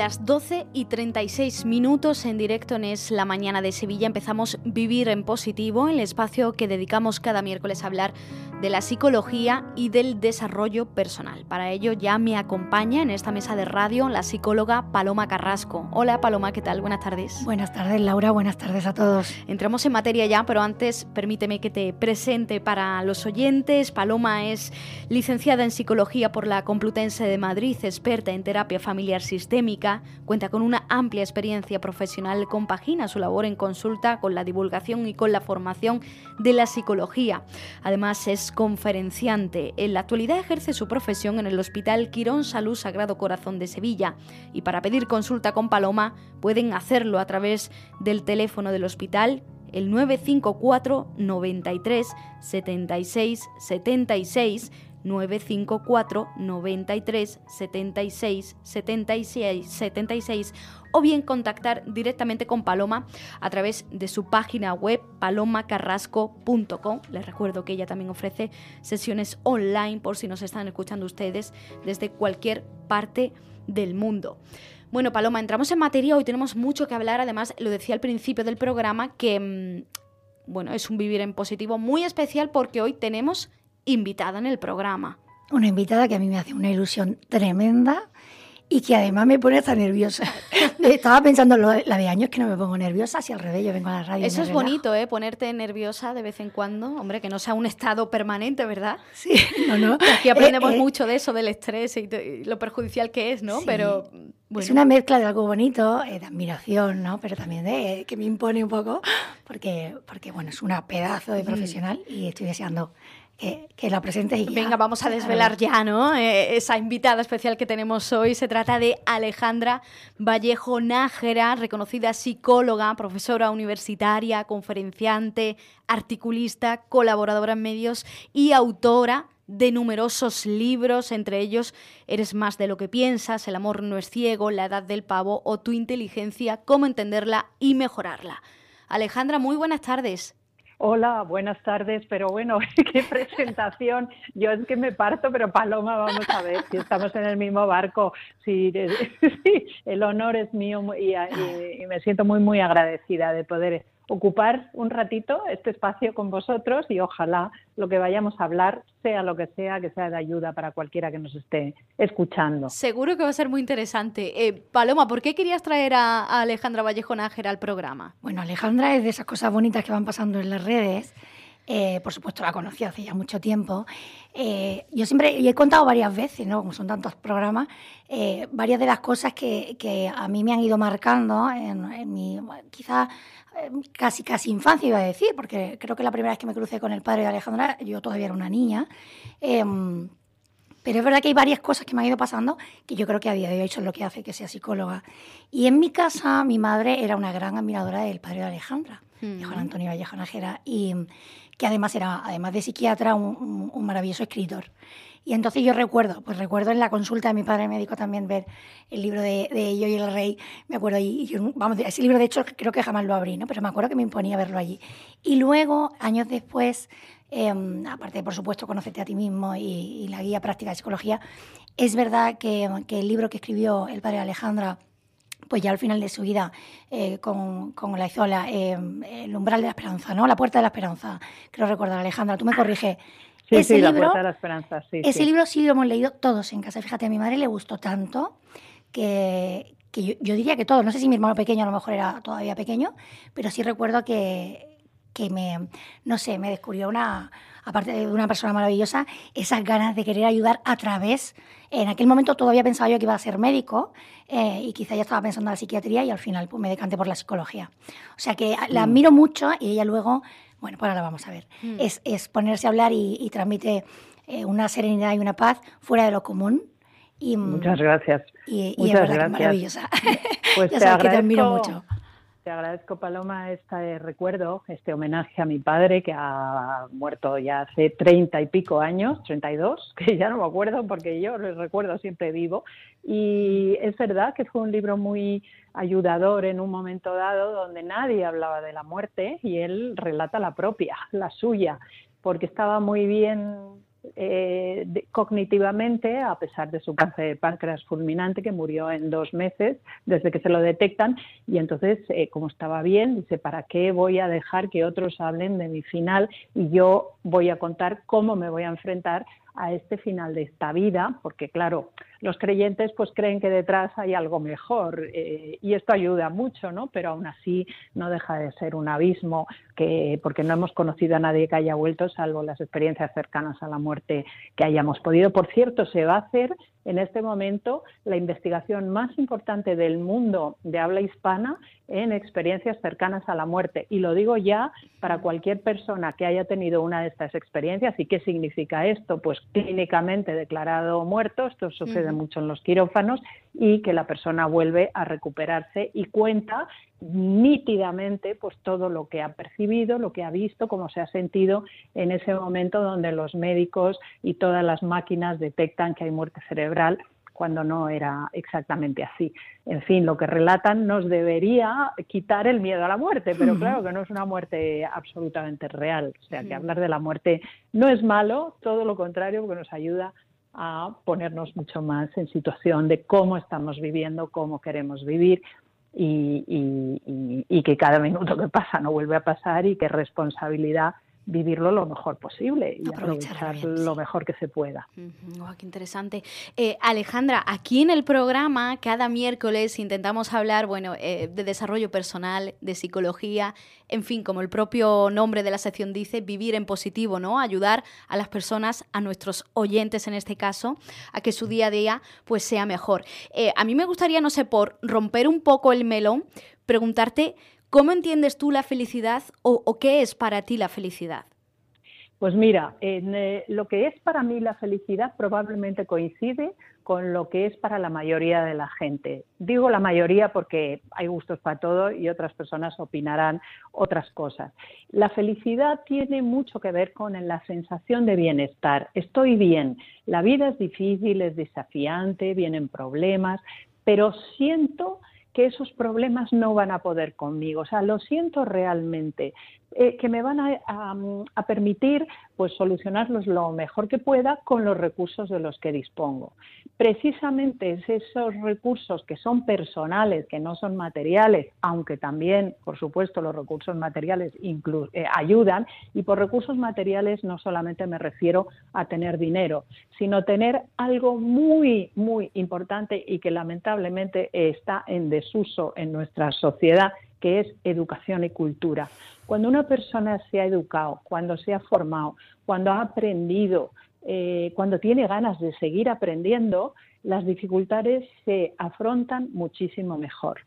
las 12 y 36 minutos en directo en Es la Mañana de Sevilla. Empezamos Vivir en Positivo, el espacio que dedicamos cada miércoles a hablar de la psicología y del desarrollo personal. Para ello ya me acompaña en esta mesa de radio la psicóloga Paloma Carrasco. Hola Paloma, ¿qué tal? Buenas tardes. Buenas tardes Laura, buenas tardes a todos. Entramos en materia ya, pero antes permíteme que te presente para los oyentes. Paloma es licenciada en psicología por la Complutense de Madrid, experta en terapia familiar sistémica, cuenta con una amplia experiencia profesional, compagina su labor en consulta con la divulgación y con la formación de la psicología. Además es conferenciante. En la actualidad ejerce su profesión en el Hospital Quirón Salud Sagrado Corazón de Sevilla y para pedir consulta con Paloma pueden hacerlo a través del teléfono del hospital el 954 93 76 76 954 93 76 76 76 o bien contactar directamente con Paloma a través de su página web palomacarrasco.com. Les recuerdo que ella también ofrece sesiones online por si nos están escuchando ustedes desde cualquier parte del mundo. Bueno, Paloma, entramos en materia, hoy tenemos mucho que hablar, además lo decía al principio del programa que mm, bueno, es un vivir en positivo muy especial porque hoy tenemos invitada en el programa. Una invitada que a mí me hace una ilusión tremenda y que además me pone hasta nerviosa. Estaba pensando la de años que no me pongo nerviosa, si al revés yo vengo a la radio. Eso es bonito, ¿eh? Ponerte nerviosa de vez en cuando. Hombre, que no sea un estado permanente, ¿verdad? Sí, no, no. Aquí aprendemos eh, eh, mucho de eso, del estrés y, lo perjudicial que es, ¿no? Pero. Es una mezcla de algo bonito, eh, de admiración, ¿no? Pero también de que me impone un poco, porque, porque bueno, es una pedazo de profesional y estoy deseando que, la presentes y Venga, vamos a desvelar ya, ¿no? Eh, esa invitada especial que tenemos hoy se trata de Alejandra Vallejo Nájera, reconocida psicóloga, profesora universitaria, conferenciante, articulista, colaboradora en medios y autora de numerosos libros, entre ellos Eres más de lo que piensas, El amor no es ciego, La edad del pavo o Tu inteligencia, cómo entenderla y mejorarla. Alejandra, muy buenas tardes. Hola, buenas tardes, pero bueno, qué presentación. Yo es que me parto, pero Paloma, vamos a ver si estamos en el mismo barco. Sí, el honor es mío y, y, me siento muy, muy agradecida de poder ocupar un ratito este espacio con vosotros y ojalá lo que vayamos a hablar sea lo que sea, que sea de ayuda para cualquiera que nos esté escuchando. Seguro que va a ser muy interesante. Eh, Paloma, ¿por qué querías traer a, Alejandra Vallejo Nájera al programa? Bueno, Alejandra es de esas cosas bonitas que van pasando en las redes. Eh, por supuesto, la conocí hace ya mucho tiempo. Eh, yo siempre, y he contado varias veces, ¿no? como son tantos programas, varias de las cosas que, a mí me han ido marcando en, en mi, quizás Em, casi, casi infancia, iba a decir, porque creo que la primera vez que me crucé con el padre de Alejandra, yo todavía era una niña. Em, pero es verdad que hay varias cosas que me han ido pasando que yo creo que a día de hoy son lo que hace que sea psicóloga. Y en mi casa, mi madre era una gran admiradora del padre de Alejandra, de Juan Antonio Vallejo Nájera, y que además era, además de psiquiatra, un maravilloso escritor. Y entonces yo recuerdo, pues recuerdo en la consulta de mi padre médico también ver el libro de, de Yo y el Rey, me acuerdo, y, ese libro de hecho creo que jamás lo abrí, ¿no? Pero me acuerdo que me imponía verlo allí. Y luego, años después, em, aparte por supuesto, conocerte a ti mismo y, la guía práctica de psicología, es verdad que, el libro que escribió el padre Alejandra, pues ya al final de su vida, eh, con, con, la Izola, em, el umbral de la esperanza, ¿no? La puerta de la esperanza, creo recordar, Alejandra, tú me corriges ese libro, la Esperanza, sí. Ese libro sí lo hemos leído todos en casa. Fíjate, a mi madre le gustó tanto que, que yo, diría que todos. No sé si mi hermano pequeño a lo mejor era todavía pequeño, pero sí recuerdo que, que me, no sé, me descubrió una, aparte de una persona maravillosa, esas ganas de querer ayudar a través. En aquel momento todavía pensaba yo que iba a ser médico eh, y quizá ya estaba pensando en la psiquiatría y al final pues, me decanté por la psicología. O sea que la mm. admiro mucho y ella luego bueno, pues ahora vamos a ver. Mm. Es, ponerse a hablar y, transmite eh, una serenidad y una paz fuera de lo común. Y, mm, Muchas gracias. Y, Muchas es gracias. maravillosa. Pues te agradezco, que te admiro mucho. Te agradezco, Paloma, este recuerdo, este homenaje a mi padre que ha muerto ya hace treinta y pico años, treinta y dos, que ya no me acuerdo porque yo lo recuerdo siempre vivo. Y es verdad que fue un libro muy ayudador en un momento dado donde nadie hablaba de la muerte y él relata la propia, la suya, porque estaba muy bien eh, cognitivamente, a pesar de su cáncer de páncreas fulminante, que murió en dos meses desde que se lo detectan. Y entonces, eh, como estaba bien, dice, ¿para qué voy a dejar que otros hablen de mi final? Y yo voy a contar cómo me voy a enfrentar a este final de esta vida, porque claro, los creyentes pues creen que detrás hay algo mejor eh, y esto ayuda mucho, ¿no? Pero aún así no deja de ser un abismo que porque no hemos conocido a nadie que haya vuelto, salvo las experiencias cercanas a la muerte que hayamos podido. Por cierto, se va a hacer en este momento la investigación más importante del mundo de habla hispana en experiencias cercanas a la muerte. Y lo digo ya para cualquier persona que haya tenido una de estas experiencias. ¿Y qué significa esto? Pues clínicamente declarado muerto, esto sucede mucho en los quirófanos, y que la persona vuelve a recuperarse y cuenta nítidamente pues todo lo que ha percibido, lo que ha visto, cómo se ha sentido en ese momento donde los médicos y todas las máquinas detectan que hay muerte cerebral cuando no era exactamente así. En fin, lo que relatan nos debería quitar el miedo a la muerte, pero claro que no es una muerte absolutamente real. O sea, que hablar de la muerte no es malo, todo lo contrario, porque nos ayuda a ponernos mucho más en situación de cómo estamos viviendo, cómo queremos vivir y, y, que cada minuto que pasa no vuelve a pasar y qué responsabilidad vivirlo lo mejor posible y aprovechar, lo mejor que se pueda. qué interesante. Eh, Alejandra, aquí en el programa cada miércoles intentamos hablar, bueno, eh, de desarrollo personal, de psicología, en fin, como el propio nombre de la sección dice, vivir en positivo, ¿no? Ayudar a las personas, a nuestros oyentes en este caso, a que su día a día pues sea mejor. Eh, a mí me gustaría, no sé, por romper un poco el melón, preguntarte ¿Cómo entiendes tú la felicidad o, qué es para ti la felicidad? Pues mira, eh, lo que es para mí la felicidad probablemente coincide con lo que es para la mayoría de la gente. Digo la mayoría porque hay gustos para todo y otras personas opinarán otras cosas. La felicidad tiene mucho que ver con la sensación de bienestar. Estoy bien, la vida es difícil, es desafiante, vienen problemas, pero siento que esos problemas no van a poder conmigo. O sea, lo siento realmente. Eh, que me van a, permitir pues solucionarlos lo mejor que pueda con los recursos de los que dispongo. Precisamente es esos recursos que son personales, que no son materiales, aunque también, por supuesto, los recursos materiales eh, ayudan, y por recursos materiales no solamente me refiero a tener dinero, sino tener algo muy, muy importante y que lamentablemente está en desuso en nuestra sociedad, que es educación y cultura. Cuando una persona se ha educado, cuando se ha formado, cuando ha aprendido, eh, cuando tiene ganas de seguir aprendiendo, las dificultades se afrontan muchísimo mejor.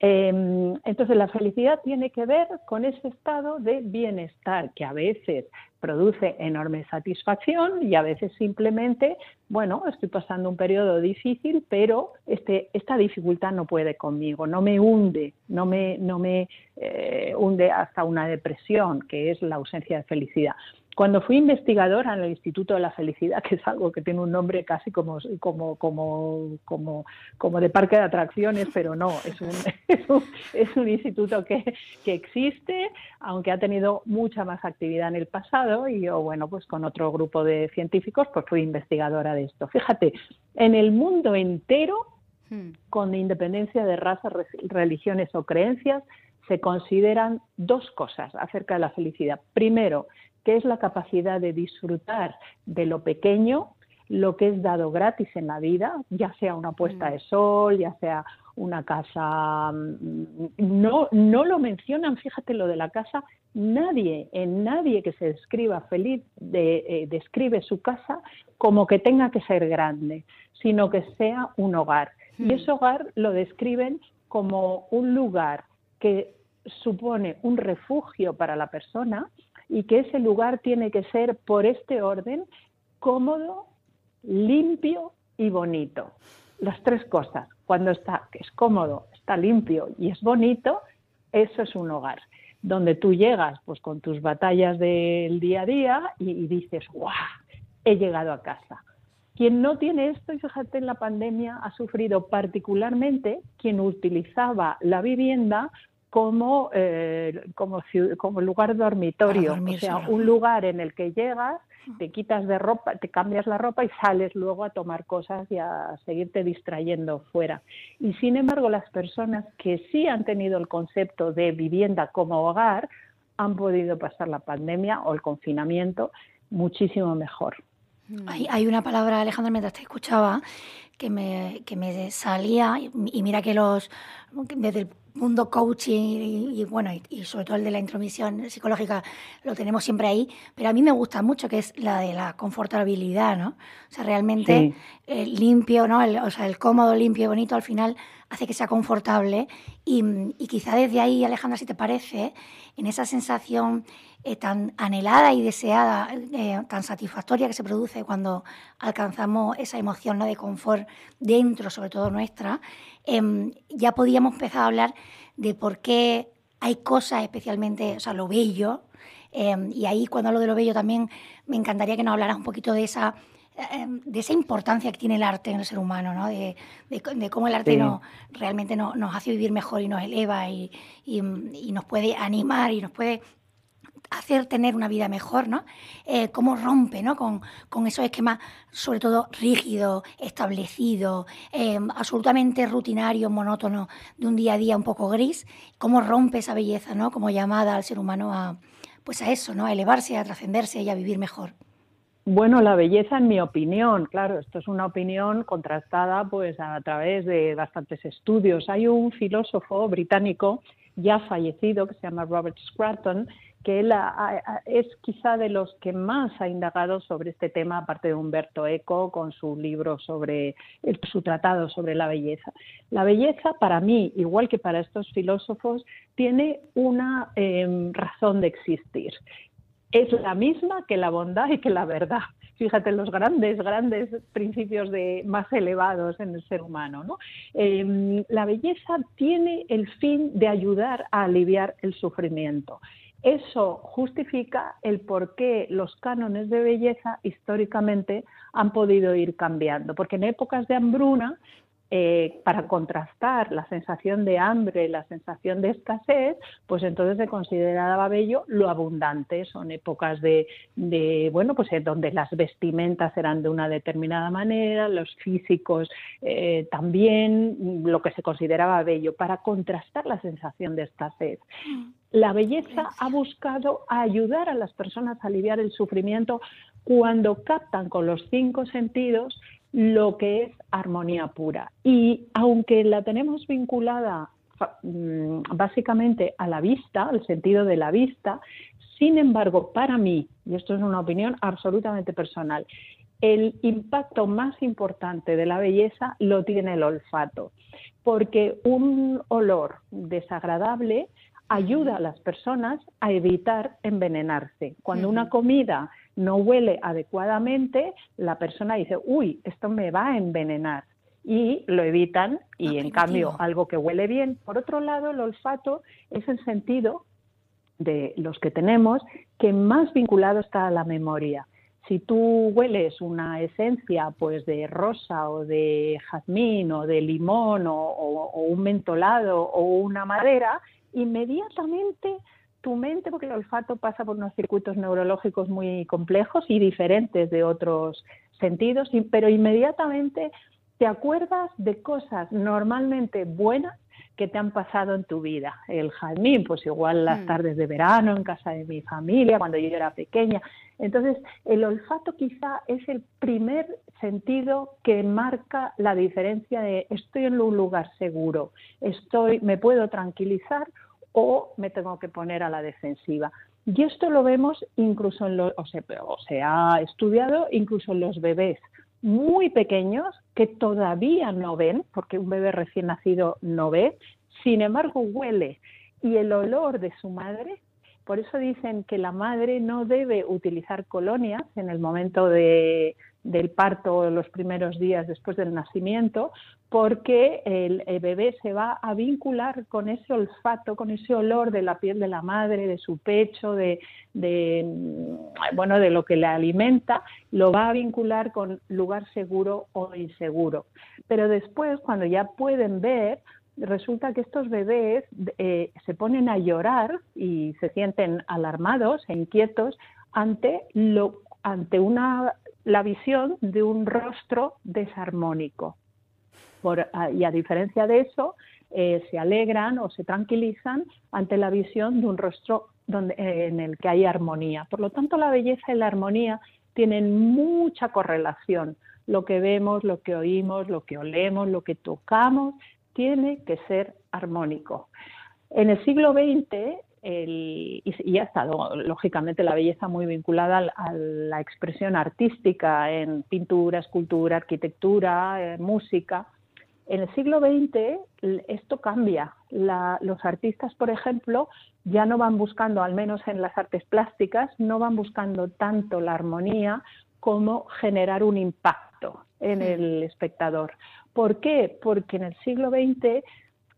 Em, entonces, la felicidad tiene que ver con ese estado de bienestar que a veces produce enorme satisfacción y a veces simplemente, bueno, estoy pasando un periodo difícil, pero este, esta dificultad no puede conmigo, no me hunde, no me, no me eh, hunde hasta una depresión, que es la ausencia de felicidad. Cuando fui investigadora en el Instituto de la Felicidad, que es algo que tiene un nombre casi como, como, como, como, como de parque de atracciones, pero no, es un, es un, es un instituto que, que, existe, aunque ha tenido mucha más actividad en el pasado, y yo, bueno, pues con otro grupo de científicos, pues fui investigadora de esto. Fíjate, en el mundo entero, hmm. con independencia de razas, religiones o creencias, se consideran dos cosas acerca de la felicidad. Primero, que es la capacidad de disfrutar de lo pequeño, lo que es dado gratis en la vida, ya sea una puesta de sol, ya sea una casa. Mm, no, no lo mencionan, fíjate lo de la casa, nadie, en nadie que se describa feliz eh, describe su casa como que tenga que ser grande, sino que sea un hogar. Y ese hogar lo describen como un lugar que supone un refugio para la persona, y que ese lugar tiene que ser por este orden cómodo, limpio y bonito. Las tres cosas. Cuando está, es cómodo, está limpio y es bonito, eso es un hogar donde tú llegas pues con tus batallas del día a día y, dices, ¡guau! He llegado a casa. Quien no tiene esto, y fíjate en la pandemia, ha sufrido particularmente quien utilizaba la vivienda como, eh, como, como lugar dormitorio, o sea, un lugar en el que llegas te quitas de ropa, te cambias la ropa y sales luego a tomar cosas y a seguirte distrayendo fuera. Y sin embargo, las personas que sí han tenido el concepto de vivienda como hogar han podido pasar la pandemia o el confinamiento muchísimo mejor. Hay, hay una palabra, Alejandra, mientras te escuchaba, que me, que me salía, y mira que los, desde el mundo coaching y, bueno, y, sobre todo el de la intromisión psicológica lo tenemos siempre ahí, pero a mí me gusta mucho que es la de la confortabilidad, ¿no? O sea, realmente el limpio, ¿no? El, o sea, el cómodo, limpio y bonito al final hace que sea confortable y, y quizá desde ahí, Alejandra, si te parece, en esa sensación eh, tan anhelada y deseada, eh, tan satisfactoria que se produce cuando alcanzamos esa emoción ¿no? de confort dentro, sobre todo nuestra, em, ya podíamos empezar a hablar de por qué hay cosas especialmente, o sea, lo bello, em, y ahí cuando hablo de lo bello también me encantaría que nos hablaras un poquito de esa em, de esa importancia que tiene el arte en el ser humano, ¿no? de, cómo el arte no, realmente nos hace vivir mejor y nos eleva y, y, nos puede animar y nos puede hacer tener una vida mejor, ¿no? Eh, cómo rompe, ¿no? Con, con, esos esquemas, sobre todo rígidos, establecidos, eh, absolutamente rutinarios, monótonos, de un día a día un poco gris, cómo rompe esa belleza, ¿no? Como llamada al ser humano a, pues a eso, ¿no? A elevarse, a trascenderse y a vivir mejor. Bueno, la belleza, en mi opinión, claro, esto es una opinión contrastada pues a través de bastantes estudios. Hay un filósofo británico ya fallecido que se llama Robert Scruton que él es quizá de los que más ha indagado sobre este tema, aparte de Humberto Eco, con su libro sobre su tratado sobre la belleza. La belleza, para mí, igual que para estos filósofos, tiene una em, razón de existir. Es la misma que la bondad y que la verdad. Fíjate los grandes, grandes principios de, más elevados en el ser humano. Em, la belleza tiene el fin de ayudar a aliviar el sufrimiento. Eso justifica el por qué los cánones de belleza históricamente han podido ir cambiando, porque en épocas de hambruna eh, para contrastar la sensación de hambre, la sensación de escasez, pues entonces se consideraba bello lo abundante. Son épocas de, bueno, pues donde las vestimentas eran de una determinada manera, los físicos eh, también, lo que se consideraba bello, para contrastar la sensación de escasez. La belleza ha buscado ayudar a las personas a aliviar el sufrimiento cuando captan con los cinco sentidos lo que es armonía pura. Y aunque la tenemos vinculada mm, básicamente a la vista, al sentido de la vista, sin embargo, para mí, y esto es una opinión absolutamente personal, el impacto más importante de la belleza lo tiene el olfato, porque un olor desagradable ayuda a las personas a evitar envenenarse. Cuando una comida no huele adecuadamente, la persona dice, uy, esto me va a envenenar. Y lo evitan y en cambio algo que huele bien. Por otro lado, el olfato es el sentido de los que tenemos que más vinculado está a la memoria. Si tú hueles una esencia pues de rosa o de jazmín o de limón o un mentolado o una madera, inmediatamente tu mente, porque el olfato pasa por unos circuitos neurológicos muy complejos y diferentes de otros sentidos, pero inmediatamente te acuerdas de cosas normalmente buenas que te han pasado en tu vida. El jazmín, pues igual las mm. tardes de verano en casa de mi familia, cuando yo era pequeña. Entonces, el olfato quizá es el primer sentido que marca la diferencia de estoy en un lugar seguro, estoy, me puedo tranquilizar o me tengo que poner a la defensiva. Y esto lo vemos incluso en los, o se, ha estudiado incluso en los bebés muy pequeños que todavía no ven, porque un bebé recién nacido no ve, sin embargo huele y el olor de su madre. Por eso dicen que la madre no debe utilizar colonias en el momento de, del parto los primeros días después del nacimiento, porque el, bebé se va a vincular con ese olfato, con ese olor de la piel de la madre, de su pecho, de, bueno, de lo que le alimenta, lo va a vincular con lugar seguro o inseguro. Pero después, cuando ya pueden ver, resulta que estos bebés eh, se ponen a llorar y se sienten alarmados e inquietos ante lo ante una, la visión de un rostro desarmónico. y a diferencia de eso, eh, se alegran o se tranquilizan ante la visión de un rostro eh, en el que hay armonía. Por lo tanto, la belleza y la armonía tienen mucha correlación. Lo que vemos, lo que oímos, lo que olemos, lo que tocamos, tiene que ser armónico. En el siglo XX, y, ha estado lógicamente la belleza muy vinculada a, la expresión artística en pintura, escultura, arquitectura, eh, música. En el siglo XX esto cambia. los artistas, por ejemplo, ya no van buscando, al menos en las artes plásticas, no van buscando tanto la armonía como generar un impacto en el espectador. ¿Por qué? Porque en el siglo XX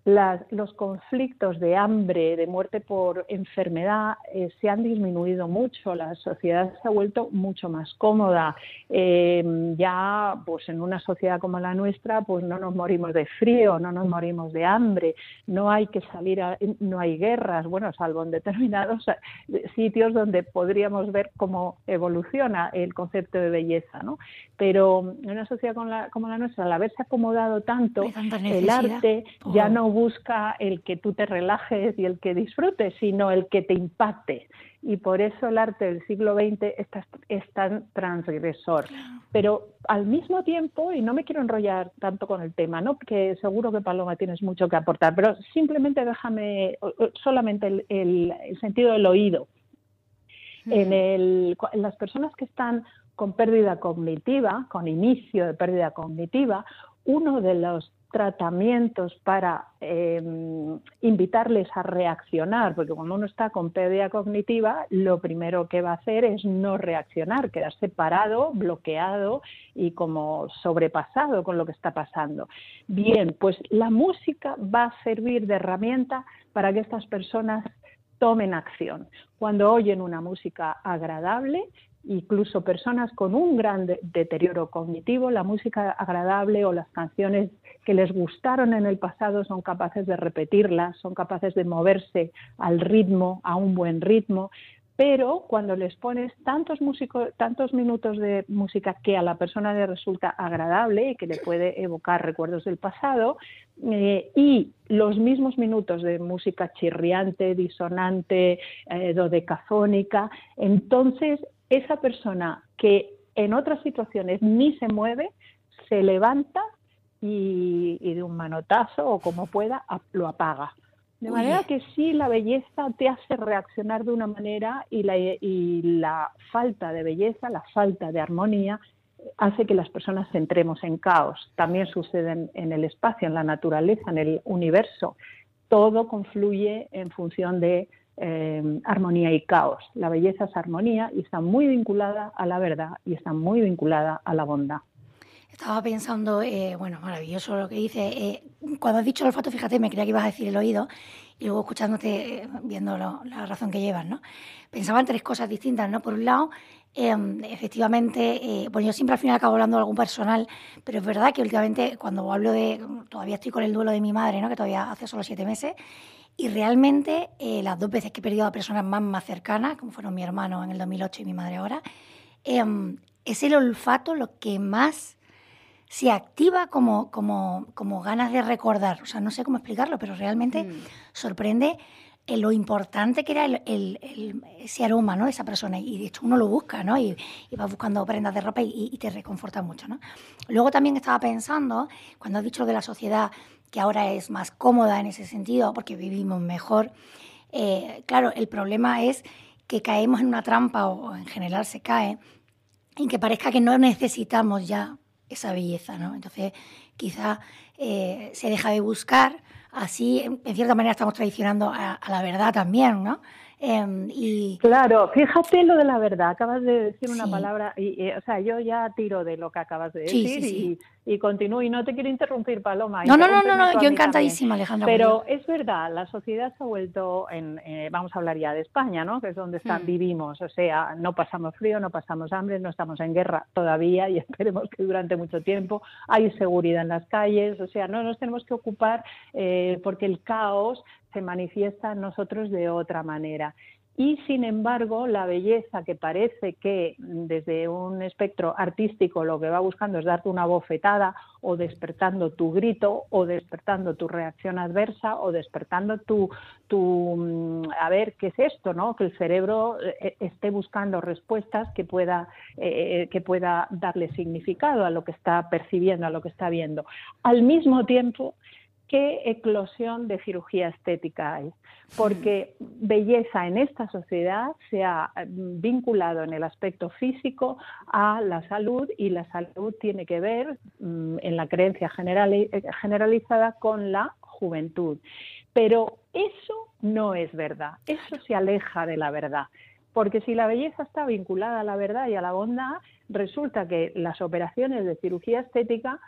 los conflictos de hambre, de muerte por enfermedad, eh, se han disminuido mucho. La sociedad se ha vuelto mucho más cómoda. Em, ya, pues en una sociedad como la nuestra, pues no nos morimos de frío, no nos morimos de hambre, no hay que salir, a, no hay guerras, bueno, salvo en determinados sitios donde podríamos ver cómo evoluciona el concepto de belleza, ¿no? Pero en una sociedad como la, como la nuestra, al haberse acomodado tanto, el arte ya no busca el que tú te relajes y el que disfrutes, sino el que te impacte. Y por eso el arte del siglo XX es tan transgresor. Pero al mismo tiempo, y no me quiero enrollar tanto con el tema, ¿no? porque seguro que Paloma tienes mucho que aportar, pero simplemente déjame solamente el, sentido del oído. En, en las personas que están con pérdida cognitiva, con inicio de pérdida cognitiva, uno de los tratamientos para em, invitarles a reaccionar, porque cuando uno está con pérdida cognitiva, lo primero que va a hacer es no reaccionar, quedarse parado, bloqueado y como sobrepasado con lo que está pasando. Bien, pues la música va a servir de herramienta para que estas personas tomen acción. Cuando oyen una música agradable, incluso personas con un gran deterioro cognitivo, la música agradable o las canciones que les gustaron en el pasado son capaces de repetirlas, son capaces de moverse al ritmo, a un buen ritmo, pero cuando les pones tantos, músicos, tantos minutos de música que a la persona le resulta agradable y que le puede evocar recuerdos del pasado, eh, y los mismos minutos de música chirriante, disonante, eh, dodecafónica, entonces esa persona que en otras situaciones ni se mueve, se levanta y, de un manotazo o como pueda lo apaga. De manera que sí, la belleza te hace reaccionar de una manera y la, y la falta de belleza, la falta de armonía, hace que las personas entremos en caos. También sucede en el espacio, en la naturaleza, en el universo. Todo confluye en función de eh, armonía y caos. La belleza es armonía y está muy vinculada a la verdad y está muy vinculada a la bondad. Estaba pensando, eh, bueno, maravilloso lo que dice. Eh, cuando has dicho el olfato, fíjate, me creía que ibas a decir el oído y luego escuchándote, viendo la razón que llevas, ¿no? Pensaba en tres cosas distintas, ¿no? Por un lado, em, efectivamente, bueno, yo siempre al final acabo hablando de algún personal, pero es verdad que últimamente cuando hablo de, todavía estoy con el duelo de mi madre, ¿no? Que todavía hace solo siete meses, y realmente eh, las dos veces que he perdido a personas más, más cercanas, como fueron mi hermano en el 2008 y mi madre ahora, em, es el olfato lo que más se activa como, como, como, ganas de recordar. O sea, no sé cómo explicarlo, pero realmente mm. sorprende lo importante que era el, ese aroma ¿no? esa persona. Y de hecho uno lo busca, ¿no? Y, y vas buscando prendas de ropa y, y, te reconforta mucho, ¿no? Luego también estaba pensando, cuando has dicho lo de la sociedad que ahora es más cómoda en ese sentido porque vivimos mejor. Eh, claro, el problema es que caemos en una trampa o en general se cae en que parezca que no necesitamos ya esa belleza, ¿no? Entonces, quizá eh, se deja de buscar, así en cierta manera estamos traicionando a, a la verdad también, ¿no? Em, y... Claro, fíjate lo de la verdad, acabas de decir una palabra, y, o sea, yo ya tiro de lo que acabas de decir y, y, continúo, y no te quiero interrumpir, Paloma. No, no, no, no, yo encantadísima, Alejandra. Pero es verdad, la sociedad se ha vuelto, en, eh, vamos a hablar ya de España, ¿no? que es donde están, vivimos, o sea, no pasamos frío, no pasamos hambre, no estamos en guerra todavía y esperemos que durante mucho tiempo hay seguridad en las calles, o sea, no nos tenemos que ocupar eh, porque el caos se manifiesta en nosotros de otra manera. Y sin embargo la belleza que parece que desde un espectro artístico lo que va buscando es darte una bofetada o despertando tu grito o despertando tu reacción adversa o despertando tu, mm, a ver qué es esto, ¿no? Que el cerebro eh, esté buscando respuestas que pueda, eh, que pueda darle significado a lo que está percibiendo, a lo que está viendo. Al mismo tiempo, qué eclosión de cirugía estética hay, porque belleza en esta sociedad se ha mm, vinculado en el aspecto físico a la salud y la salud tiene que ver mm, en la creencia eh, generalizada con la juventud. Pero eso no es verdad, eso se aleja de la verdad. Porque si la belleza está vinculada a la verdad y a la bondad, resulta que las operaciones de cirugía estética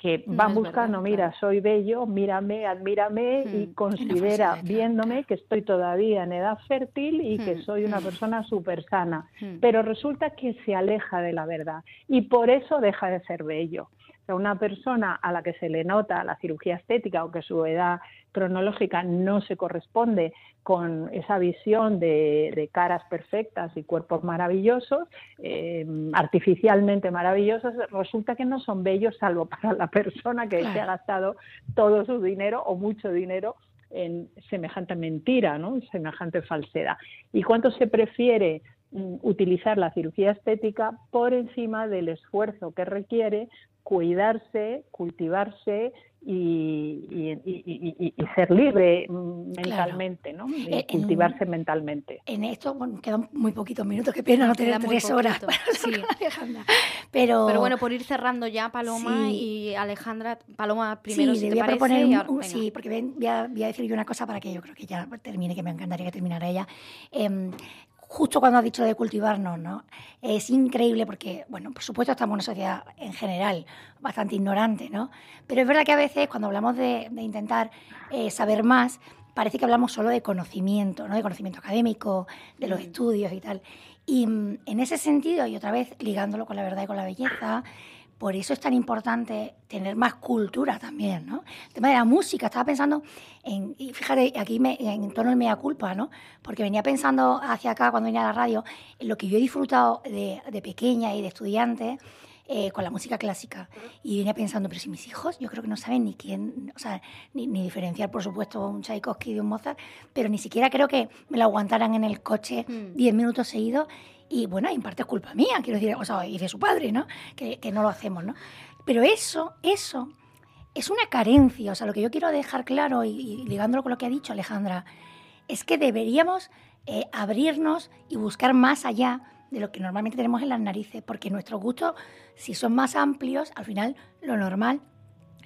que van buscando, mira, soy bello, mírame, admírame y hmm, considera, viéndome, que estoy todavía en edad fértil y que hmm, soy una hmm. persona súper sana. Pero resulta que se aleja de la verdad y por eso deja de ser bello una persona a la que se le nota la cirugía estética o que su edad cronológica no se corresponde con esa visión de, caras perfectas y cuerpos maravillosos, eh, artificialmente maravillosos, resulta que no son bellos salvo para la persona que se ha gastado todo su dinero o mucho dinero en semejante mentira, ¿no? semejante falsedad. ¿Y cuánto se prefiere mm, utilizar la cirugía estética por encima del esfuerzo que requiere cuidarse, cultivarse y, ser libre mentalmente, ¿no? Y eh, cultivarse mentalmente. En esto, bueno, quedan muy poquitos minutos, qué pena no tener tres horas sí. Pero, Pero bueno, por ir cerrando ya, Paloma y Alejandra, Paloma primero, sí, si te voy a proponer, sí, porque voy a, voy a, decir yo una cosa para que yo creo que ya termine, que me encantaría que terminara ella. Eh, justo cuando has dicho de cultivarnos, ¿no? Es increíble porque, bueno, por supuesto estamos en una sociedad en general bastante ignorante, ¿no? Pero es verdad que a veces cuando hablamos de, intentar eh, saber más, parece que hablamos solo de conocimiento, ¿no? De conocimiento académico, de los mm. estudios y tal. Y mm, en ese sentido, y otra vez ligándolo con la verdad y con la belleza, por eso es tan importante tener más cultura también, ¿no? El tema de la música, estaba pensando en, y fíjate, aquí me, en torno al mea culpa, ¿no? Porque venía pensando hacia acá cuando venía a la radio, en lo que yo he disfrutado de, de pequeña y de estudiante, eh, con la música clásica. Y venía pensando, pero si mis hijos, yo creo que no saben ni quién, o sea, ni, ni, diferenciar, por supuesto, un Tchaikovsky de un Mozart, pero ni siquiera creo que me lo aguantaran en el coche 10 hmm. minutos seguidos y bueno, en parte es culpa mía, quiero decir, o sea, y de su padre, ¿no? Que, que no lo hacemos, ¿no? Pero eso, eso es una carencia. O sea, lo que yo quiero dejar claro, y, ligándolo con lo que ha dicho Alejandra, es que deberíamos eh, abrirnos y buscar más allá de lo que normalmente tenemos en las narices, porque nuestros gustos, si son más amplios, al final lo normal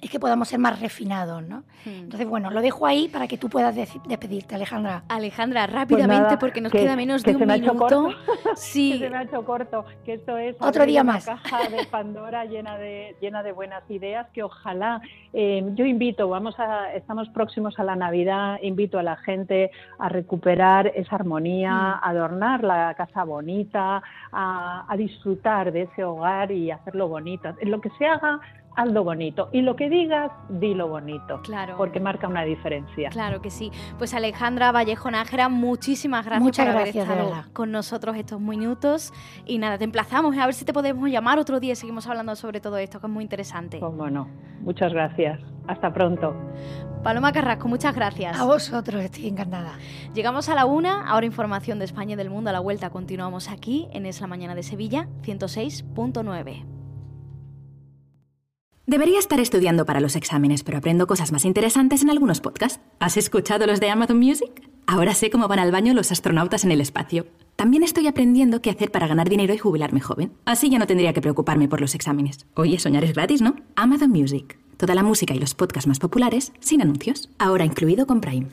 es que podamos ser más refinados, ¿no? Hmm. Entonces, bueno, lo dejo ahí para que tú puedas despedirte, Alejandra. Alejandra, rápidamente, pues porque nos queda menos de un minuto. Sí. que se me ha hecho corto, que esto es otro día una más. caja de Pandora llena de llena de buenas ideas que ojalá eh, yo invito, vamos a estamos próximos a la Navidad, invito a la gente a recuperar esa armonía, hmm. a adornar la casa bonita, a, a disfrutar de ese hogar y hacerlo bonito. En lo que se haga hazlo bonito. Y lo que digas, dilo bonito. Claro. Porque marca una diferencia. Claro que sí. Pues Alejandra Vallejo Nájera, muchísimas gracias Muchas por gracias, haber estado con nosotros estos minutos. Y nada, te emplazamos a ver si te podemos llamar otro día y seguimos hablando sobre todo esto, que es muy interesante. Cómo no. Muchas gracias. Hasta pronto. Paloma Carrasco, muchas gracias. A vosotros, estoy encantada. Llegamos a la una, ahora información de España y del mundo a la vuelta. Continuamos aquí en Es la Mañana de Sevilla, 106.9. Debería estar estudiando para los exámenes, pero aprendo cosas más interesantes en algunos podcasts. ¿Has escuchado los de Amazon Music? Ahora sé cómo van al baño los astronautas en el espacio. También estoy aprendiendo qué hacer para ganar dinero y jubilarme joven. Así ya no tendría que preocuparme por los exámenes. Oye, soñar es gratis, ¿no? Amazon Music. Toda la música y los podcasts más populares sin anuncios. Ahora incluido con Prime.